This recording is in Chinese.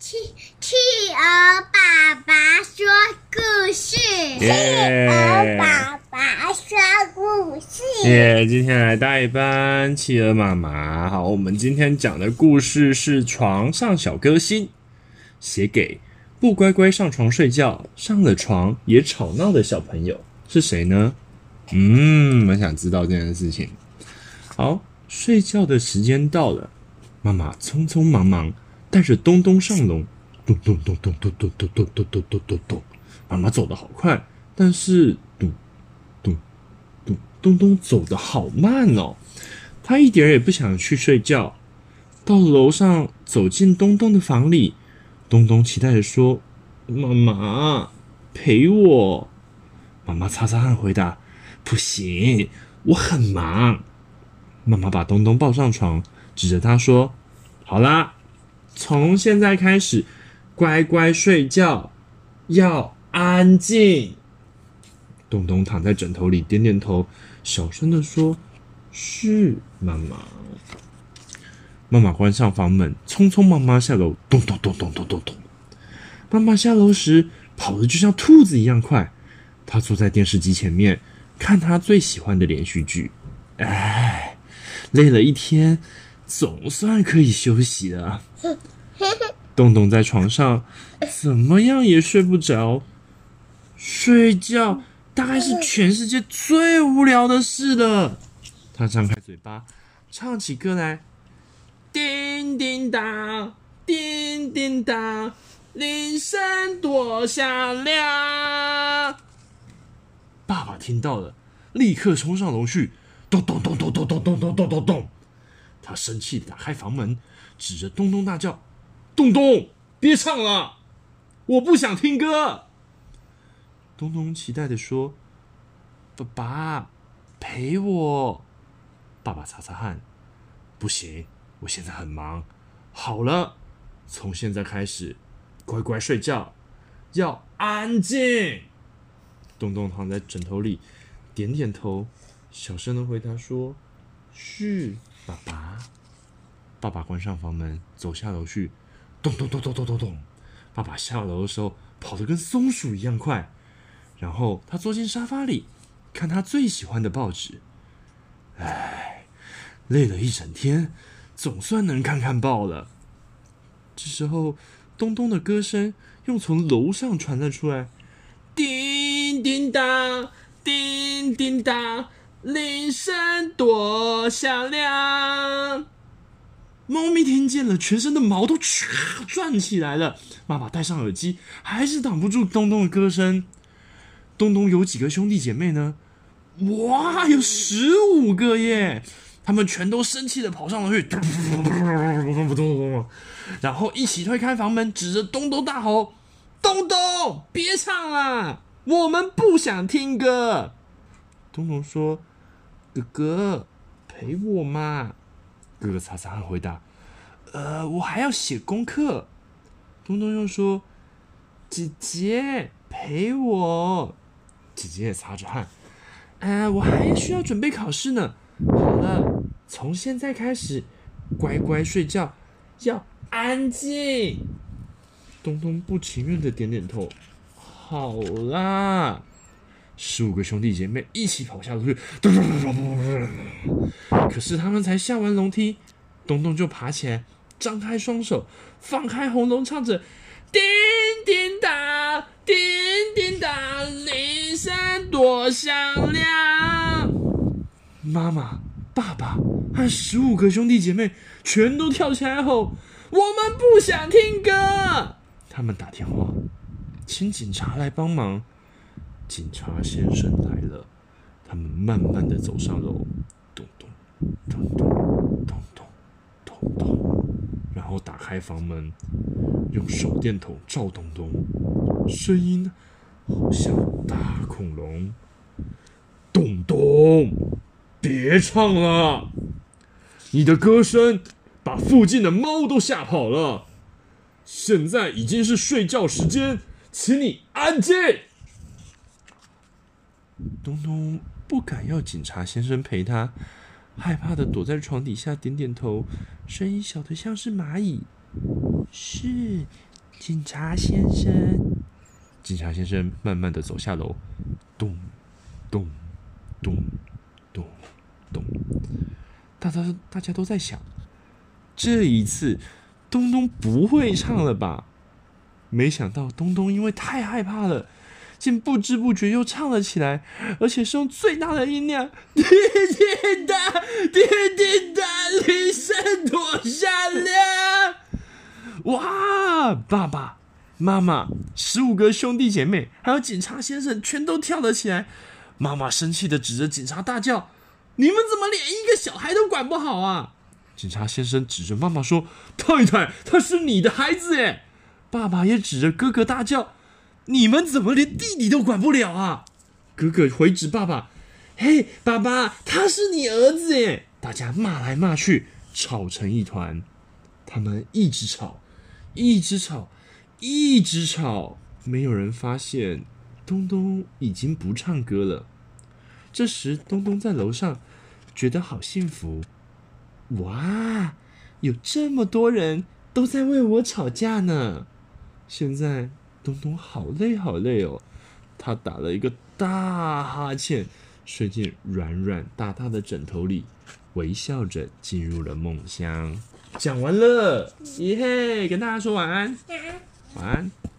企企鹅爸爸说故事，企鹅爸爸说故事。耶！今天来带班企鹅妈妈。好，我们今天讲的故事是《床上小歌星》，写给不乖乖上床睡觉，上了床也吵闹的小朋友是谁呢？嗯，我想知道这件事情。好，睡觉的时间到了，妈妈匆匆忙忙。带着东东上楼，咚咚咚咚咚咚咚咚咚咚咚咚咚。妈妈走得好快，但是咚咚咚咚咚走得好慢哦。她一点也不想去睡觉。到楼上，走进东东的房里，东东期待着说：“妈妈陪我。”妈妈擦擦汗回答：“不行，我很忙。”妈妈把东东抱上床，指着他说：“好啦。”从现在开始，乖乖睡觉，要安静。东东躺在枕头里，点点头，小声地说：“是，妈妈。”妈妈关上房门，匆匆忙忙下楼，咚咚咚咚咚咚咚。妈妈下楼时跑得就像兔子一样快。她坐在电视机前面，看她最喜欢的连续剧。哎，累了一天。总算可以休息了。东东在床上怎么样也睡不着，睡觉大概是全世界最无聊的事了。他张开嘴巴，唱起歌来：叮叮当，叮叮当，铃声多响亮。爸爸听到了，立刻冲上楼去，咚咚咚咚咚咚咚咚咚咚咚。他生气地打开房门，指着东东大叫：“东东，别唱了，我不想听歌。”东东期待地说：“爸爸，陪我。”爸爸擦擦汗：“不行，我现在很忙。好了，从现在开始，乖乖睡觉，要安静。”东东躺在枕头里，点点头，小声的回答说：“是。”爸爸，爸爸关上房门，走下楼去，咚咚咚咚咚咚咚。爸爸下楼的时候跑得跟松鼠一样快，然后他坐进沙发里，看他最喜欢的报纸。唉，累了一整天，总算能看看报了。这时候，东东的歌声又从楼上传了出来，叮叮当，叮叮当。铃声多响亮！猫咪听见了，全身的毛都唰转起来了。妈妈戴上耳机，还是挡不住东东的歌声。东东有几个兄弟姐妹呢？哇，有十五个耶！他们全都生气的跑上楼去，然后一起推开房门，指着东东大吼：“东东，别唱了，我们不想听歌。”东东说。哥哥，陪我嘛！哥哥擦擦汗回答：“呃，我还要写功课。”东东又说：“姐姐，陪我。”姐姐也擦着汗：“呃，我还需要准备考试呢。”好了，从现在开始，乖乖睡觉，要安静。东东不情愿的点点头：“好啦。”十五个兄弟姐妹一起跑下楼去，可是他们才下完楼梯，东东就爬起来，张开双手，放开喉咙，唱着：“叮叮当，叮叮当，铃声多响亮。”妈妈、爸爸和十五个兄弟姐妹全都跳起来吼：“我们不想听歌！”他们打电话，请警察来帮忙。警察先生来了，他们慢慢的走上楼，咚咚咚咚咚咚咚咚，然后打开房门，用手电筒照东东，声音好像大恐龙。咚咚，别唱了，你的歌声把附近的猫都吓跑了。现在已经是睡觉时间，请你安静。东东不敢要警察先生陪他，害怕的躲在床底下点点头，声音小的像是蚂蚁。是，警察先生。警察先生慢慢的走下楼，咚咚咚咚咚。大家大家都在想，这一次东东不会唱了吧？没想到东东因为太害怕了，竟不知不觉又唱了起来，而且是用最大的音量：滴滴答，滴滴答，铃声多响亮！哇，爸爸！妈妈，十五个兄弟姐妹，还有警察先生，全都跳了起来。妈妈生气的指着警察大叫：“你们怎么连一个小孩都管不好啊？”警察先生指着妈妈说：“太太，他是你的孩子耶。”爸爸也指着哥哥大叫：“你们怎么连弟弟都管不了啊？”哥哥回指爸爸：“嘿，爸爸，他是你儿子耶！”大家骂来骂去，吵成一团。他们一直吵，一直吵。一直吵，没有人发现东东已经不唱歌了。这时，东东在楼上觉得好幸福。哇，有这么多人都在为我吵架呢！现在，东东好累好累哦。他打了一个大哈欠，睡进软软大大的枕头里，微笑着进入了梦乡。讲完了，耶嘿，跟大家说晚安。晚安。